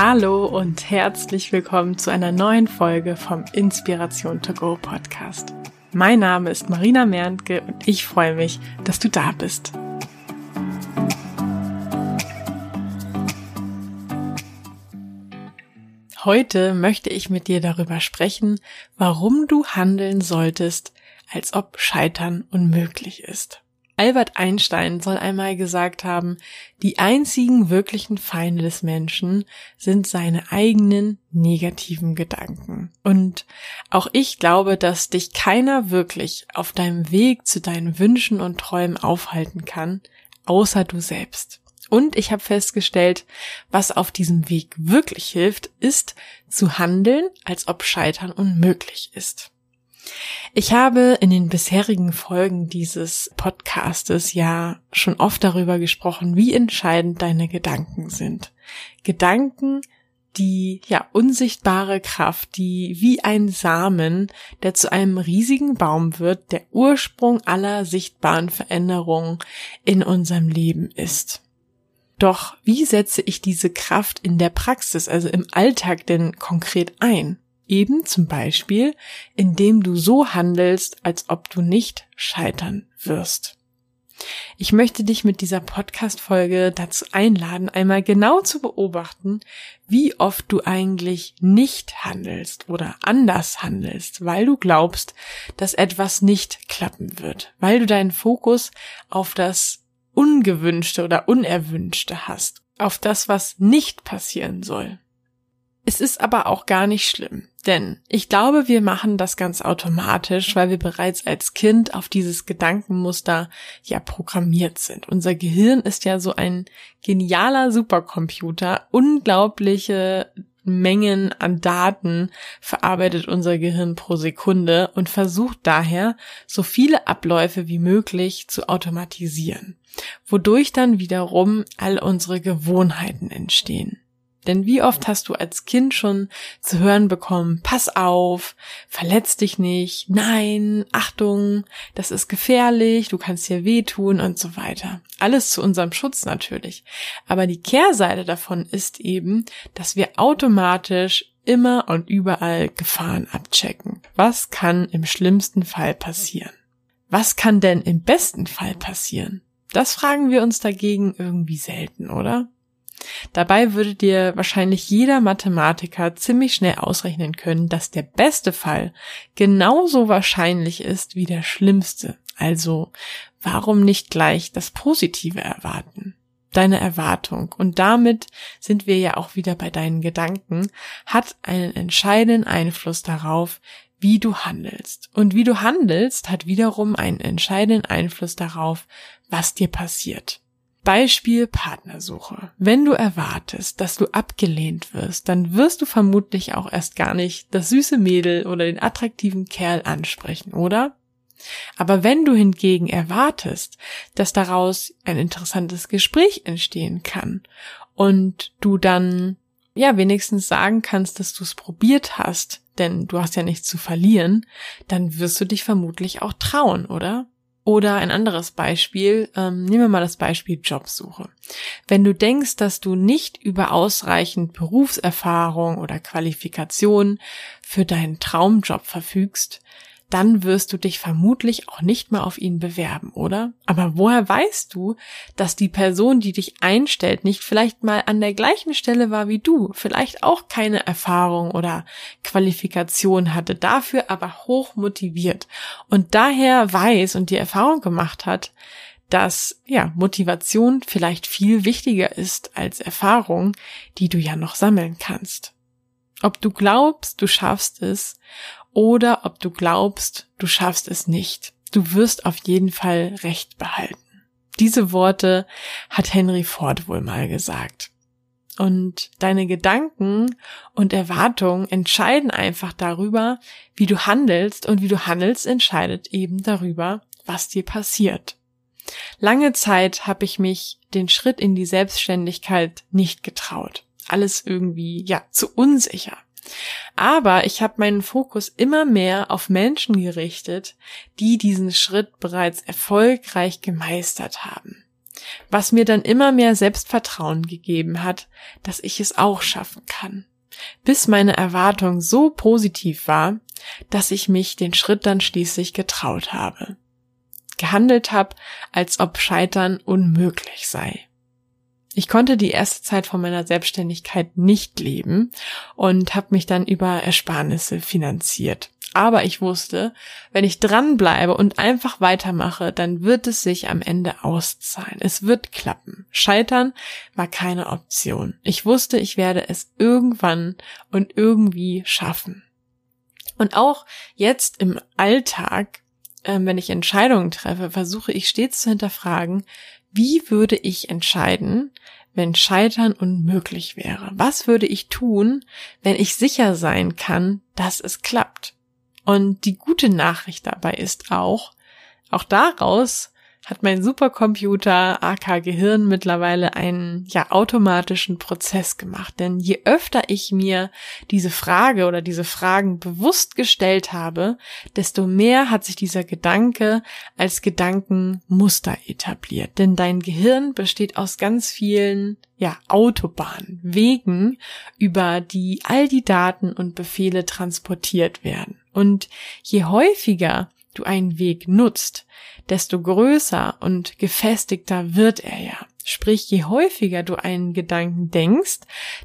Hallo und herzlich willkommen zu einer neuen Folge vom Inspiration to Go Podcast. Mein Name ist Marina Merntke und ich freue mich, dass du da bist. Heute möchte ich mit dir darüber sprechen, warum du handeln solltest, als ob Scheitern unmöglich ist. Albert Einstein soll einmal gesagt haben, die einzigen wirklichen Feinde des Menschen sind seine eigenen negativen Gedanken. Und auch ich glaube, dass dich keiner wirklich auf deinem Weg zu deinen Wünschen und Träumen aufhalten kann, außer du selbst. Und ich habe festgestellt, was auf diesem Weg wirklich hilft, ist zu handeln, als ob Scheitern unmöglich ist. Ich habe in den bisherigen Folgen dieses Podcastes ja schon oft darüber gesprochen, wie entscheidend deine Gedanken sind. Gedanken, die ja unsichtbare Kraft, die wie ein Samen, der zu einem riesigen Baum wird, der Ursprung aller sichtbaren Veränderungen in unserem Leben ist. Doch wie setze ich diese Kraft in der Praxis, also im Alltag denn konkret ein? Eben zum Beispiel, indem du so handelst, als ob du nicht scheitern wirst. Ich möchte dich mit dieser Podcast-Folge dazu einladen, einmal genau zu beobachten, wie oft du eigentlich nicht handelst oder anders handelst, weil du glaubst, dass etwas nicht klappen wird, weil du deinen Fokus auf das Ungewünschte oder Unerwünschte hast, auf das, was nicht passieren soll. Es ist aber auch gar nicht schlimm, denn ich glaube, wir machen das ganz automatisch, weil wir bereits als Kind auf dieses Gedankenmuster ja programmiert sind. Unser Gehirn ist ja so ein genialer Supercomputer, unglaubliche Mengen an Daten verarbeitet unser Gehirn pro Sekunde und versucht daher, so viele Abläufe wie möglich zu automatisieren, wodurch dann wiederum all unsere Gewohnheiten entstehen. Denn wie oft hast du als Kind schon zu hören bekommen, pass auf, verletz dich nicht, nein, Achtung, das ist gefährlich, du kannst dir wehtun und so weiter. Alles zu unserem Schutz natürlich. Aber die Kehrseite davon ist eben, dass wir automatisch immer und überall Gefahren abchecken. Was kann im schlimmsten Fall passieren? Was kann denn im besten Fall passieren? Das fragen wir uns dagegen irgendwie selten, oder? Dabei würde dir wahrscheinlich jeder Mathematiker ziemlich schnell ausrechnen können, dass der beste Fall genauso wahrscheinlich ist wie der schlimmste. Also warum nicht gleich das Positive erwarten? Deine Erwartung, und damit sind wir ja auch wieder bei deinen Gedanken, hat einen entscheidenden Einfluss darauf, wie du handelst. Und wie du handelst, hat wiederum einen entscheidenden Einfluss darauf, was dir passiert. Beispiel Partnersuche. Wenn du erwartest, dass du abgelehnt wirst, dann wirst du vermutlich auch erst gar nicht das süße Mädel oder den attraktiven Kerl ansprechen, oder? Aber wenn du hingegen erwartest, dass daraus ein interessantes Gespräch entstehen kann und du dann ja wenigstens sagen kannst, dass du es probiert hast, denn du hast ja nichts zu verlieren, dann wirst du dich vermutlich auch trauen, oder? Oder ein anderes Beispiel, ähm, nehmen wir mal das Beispiel Jobsuche. Wenn du denkst, dass du nicht über ausreichend Berufserfahrung oder Qualifikation für deinen Traumjob verfügst, dann wirst du dich vermutlich auch nicht mehr auf ihn bewerben, oder? Aber woher weißt du, dass die Person, die dich einstellt, nicht vielleicht mal an der gleichen Stelle war wie du, vielleicht auch keine Erfahrung oder Qualifikation hatte, dafür aber hoch motiviert und daher weiß und die Erfahrung gemacht hat, dass ja Motivation vielleicht viel wichtiger ist als Erfahrung, die du ja noch sammeln kannst. Ob du glaubst, du schaffst es oder ob du glaubst, du schaffst es nicht. Du wirst auf jeden Fall Recht behalten. Diese Worte hat Henry Ford wohl mal gesagt. Und deine Gedanken und Erwartungen entscheiden einfach darüber, wie du handelst und wie du handelst entscheidet eben darüber, was dir passiert. Lange Zeit habe ich mich den Schritt in die Selbstständigkeit nicht getraut. Alles irgendwie, ja, zu unsicher. Aber ich habe meinen Fokus immer mehr auf Menschen gerichtet, die diesen Schritt bereits erfolgreich gemeistert haben. was mir dann immer mehr Selbstvertrauen gegeben hat, dass ich es auch schaffen kann. Bis meine Erwartung so positiv war, dass ich mich den Schritt dann schließlich getraut habe. Gehandelt habe, als ob Scheitern unmöglich sei. Ich konnte die erste Zeit von meiner Selbstständigkeit nicht leben und habe mich dann über Ersparnisse finanziert. Aber ich wusste, wenn ich dranbleibe und einfach weitermache, dann wird es sich am Ende auszahlen. Es wird klappen. Scheitern war keine Option. Ich wusste, ich werde es irgendwann und irgendwie schaffen. Und auch jetzt im Alltag, äh, wenn ich Entscheidungen treffe, versuche ich stets zu hinterfragen, wie würde ich entscheiden, wenn Scheitern unmöglich wäre? Was würde ich tun, wenn ich sicher sein kann, dass es klappt? Und die gute Nachricht dabei ist auch, auch daraus hat mein Supercomputer AK Gehirn mittlerweile einen ja automatischen Prozess gemacht. Denn je öfter ich mir diese Frage oder diese Fragen bewusst gestellt habe, desto mehr hat sich dieser Gedanke als Gedankenmuster etabliert. Denn dein Gehirn besteht aus ganz vielen ja Autobahnen, Wegen, über die all die Daten und Befehle transportiert werden. Und je häufiger du einen Weg nutzt, desto größer und gefestigter wird er ja. Sprich, je häufiger du einen Gedanken denkst,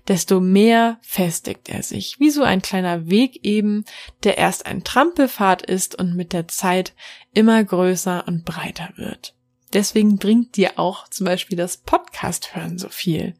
desto mehr festigt er sich. Wie so ein kleiner Weg eben, der erst ein Trampelpfad ist und mit der Zeit immer größer und breiter wird. Deswegen bringt dir auch zum Beispiel das Podcast hören so viel.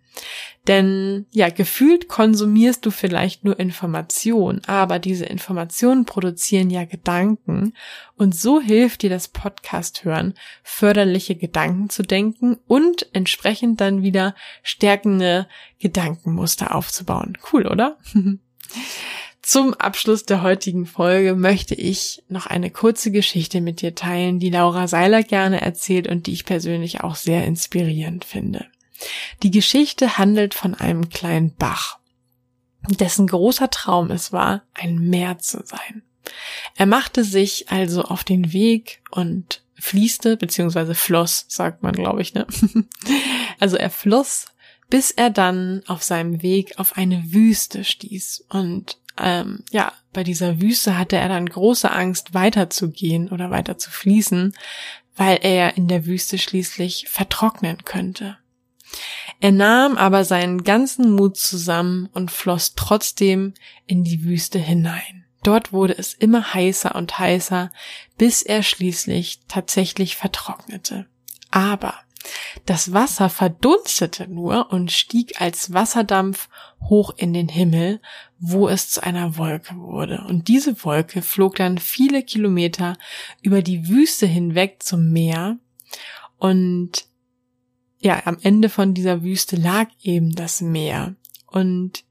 Denn ja, gefühlt konsumierst du vielleicht nur Informationen, aber diese Informationen produzieren ja Gedanken und so hilft dir das Podcast hören, förderliche Gedanken zu denken und entsprechend dann wieder stärkende Gedankenmuster aufzubauen. Cool, oder? Zum Abschluss der heutigen Folge möchte ich noch eine kurze Geschichte mit dir teilen, die Laura Seiler gerne erzählt und die ich persönlich auch sehr inspirierend finde. Die Geschichte handelt von einem kleinen Bach, dessen großer Traum es war, ein Meer zu sein. Er machte sich also auf den Weg und fließte, beziehungsweise floss, sagt man, glaube ich, ne? also er floss, bis er dann auf seinem Weg auf eine Wüste stieß. Und ähm, ja, bei dieser Wüste hatte er dann große Angst, weiterzugehen oder weiter zu fließen, weil er in der Wüste schließlich vertrocknen könnte. Er nahm aber seinen ganzen Mut zusammen und floss trotzdem in die Wüste hinein. Dort wurde es immer heißer und heißer, bis er schließlich tatsächlich vertrocknete. Aber das Wasser verdunstete nur und stieg als Wasserdampf hoch in den Himmel, wo es zu einer Wolke wurde. Und diese Wolke flog dann viele Kilometer über die Wüste hinweg zum Meer. Und ja, am Ende von dieser Wüste lag eben das Meer. Und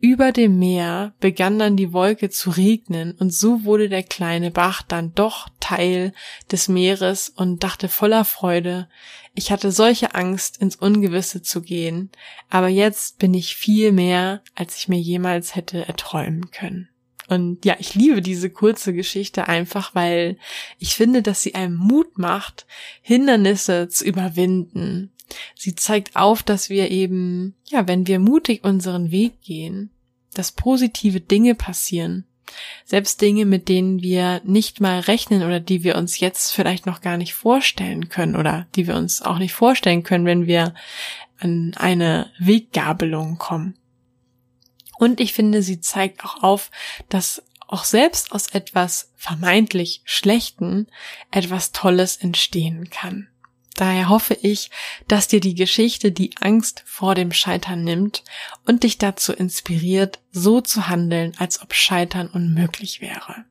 über dem Meer begann dann die Wolke zu regnen und so wurde der kleine Bach dann doch Teil des Meeres und dachte voller Freude, ich hatte solche Angst, ins Ungewisse zu gehen, aber jetzt bin ich viel mehr, als ich mir jemals hätte erträumen können. Und ja, ich liebe diese kurze Geschichte einfach, weil ich finde, dass sie einem Mut macht, Hindernisse zu überwinden. Sie zeigt auf, dass wir eben, ja, wenn wir mutig unseren Weg gehen, dass positive Dinge passieren. Selbst Dinge, mit denen wir nicht mal rechnen oder die wir uns jetzt vielleicht noch gar nicht vorstellen können oder die wir uns auch nicht vorstellen können, wenn wir an eine Weggabelung kommen. Und ich finde, sie zeigt auch auf, dass auch selbst aus etwas vermeintlich Schlechten etwas Tolles entstehen kann. Daher hoffe ich, dass dir die Geschichte die Angst vor dem Scheitern nimmt und dich dazu inspiriert, so zu handeln, als ob Scheitern unmöglich wäre.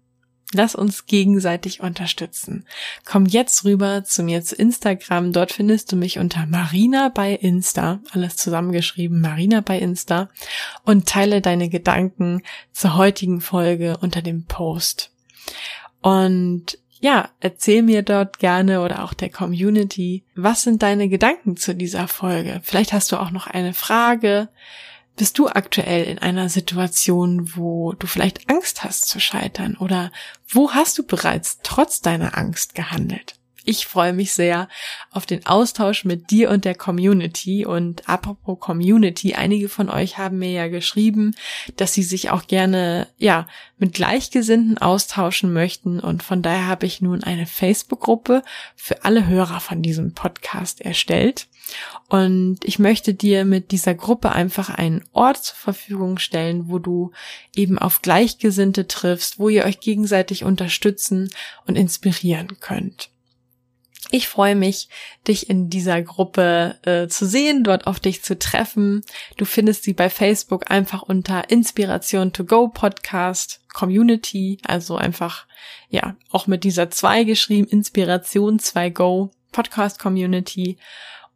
Lass uns gegenseitig unterstützen. Komm jetzt rüber zu mir zu Instagram. Dort findest du mich unter Marina bei Insta. Alles zusammengeschrieben, Marina bei Insta. Und teile deine Gedanken zur heutigen Folge unter dem Post. Und ja, erzähl mir dort gerne oder auch der Community, was sind deine Gedanken zu dieser Folge? Vielleicht hast du auch noch eine Frage. Bist du aktuell in einer Situation, wo du vielleicht Angst hast zu scheitern oder wo hast du bereits trotz deiner Angst gehandelt? Ich freue mich sehr auf den Austausch mit dir und der Community. Und apropos Community, einige von euch haben mir ja geschrieben, dass sie sich auch gerne, ja, mit Gleichgesinnten austauschen möchten. Und von daher habe ich nun eine Facebook-Gruppe für alle Hörer von diesem Podcast erstellt. Und ich möchte dir mit dieser Gruppe einfach einen Ort zur Verfügung stellen, wo du eben auf Gleichgesinnte triffst, wo ihr euch gegenseitig unterstützen und inspirieren könnt. Ich freue mich, dich in dieser Gruppe äh, zu sehen, dort auf dich zu treffen. Du findest sie bei Facebook einfach unter Inspiration to Go Podcast Community, also einfach, ja, auch mit dieser zwei geschrieben, Inspiration 2 Go Podcast Community.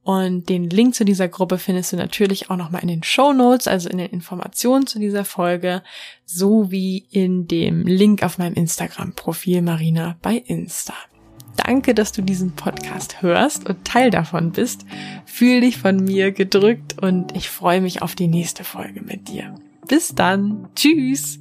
Und den Link zu dieser Gruppe findest du natürlich auch nochmal in den Show Notes, also in den Informationen zu dieser Folge, sowie in dem Link auf meinem Instagram-Profil Marina bei Insta. Danke, dass du diesen Podcast hörst und Teil davon bist. Fühl dich von mir gedrückt und ich freue mich auf die nächste Folge mit dir. Bis dann. Tschüss.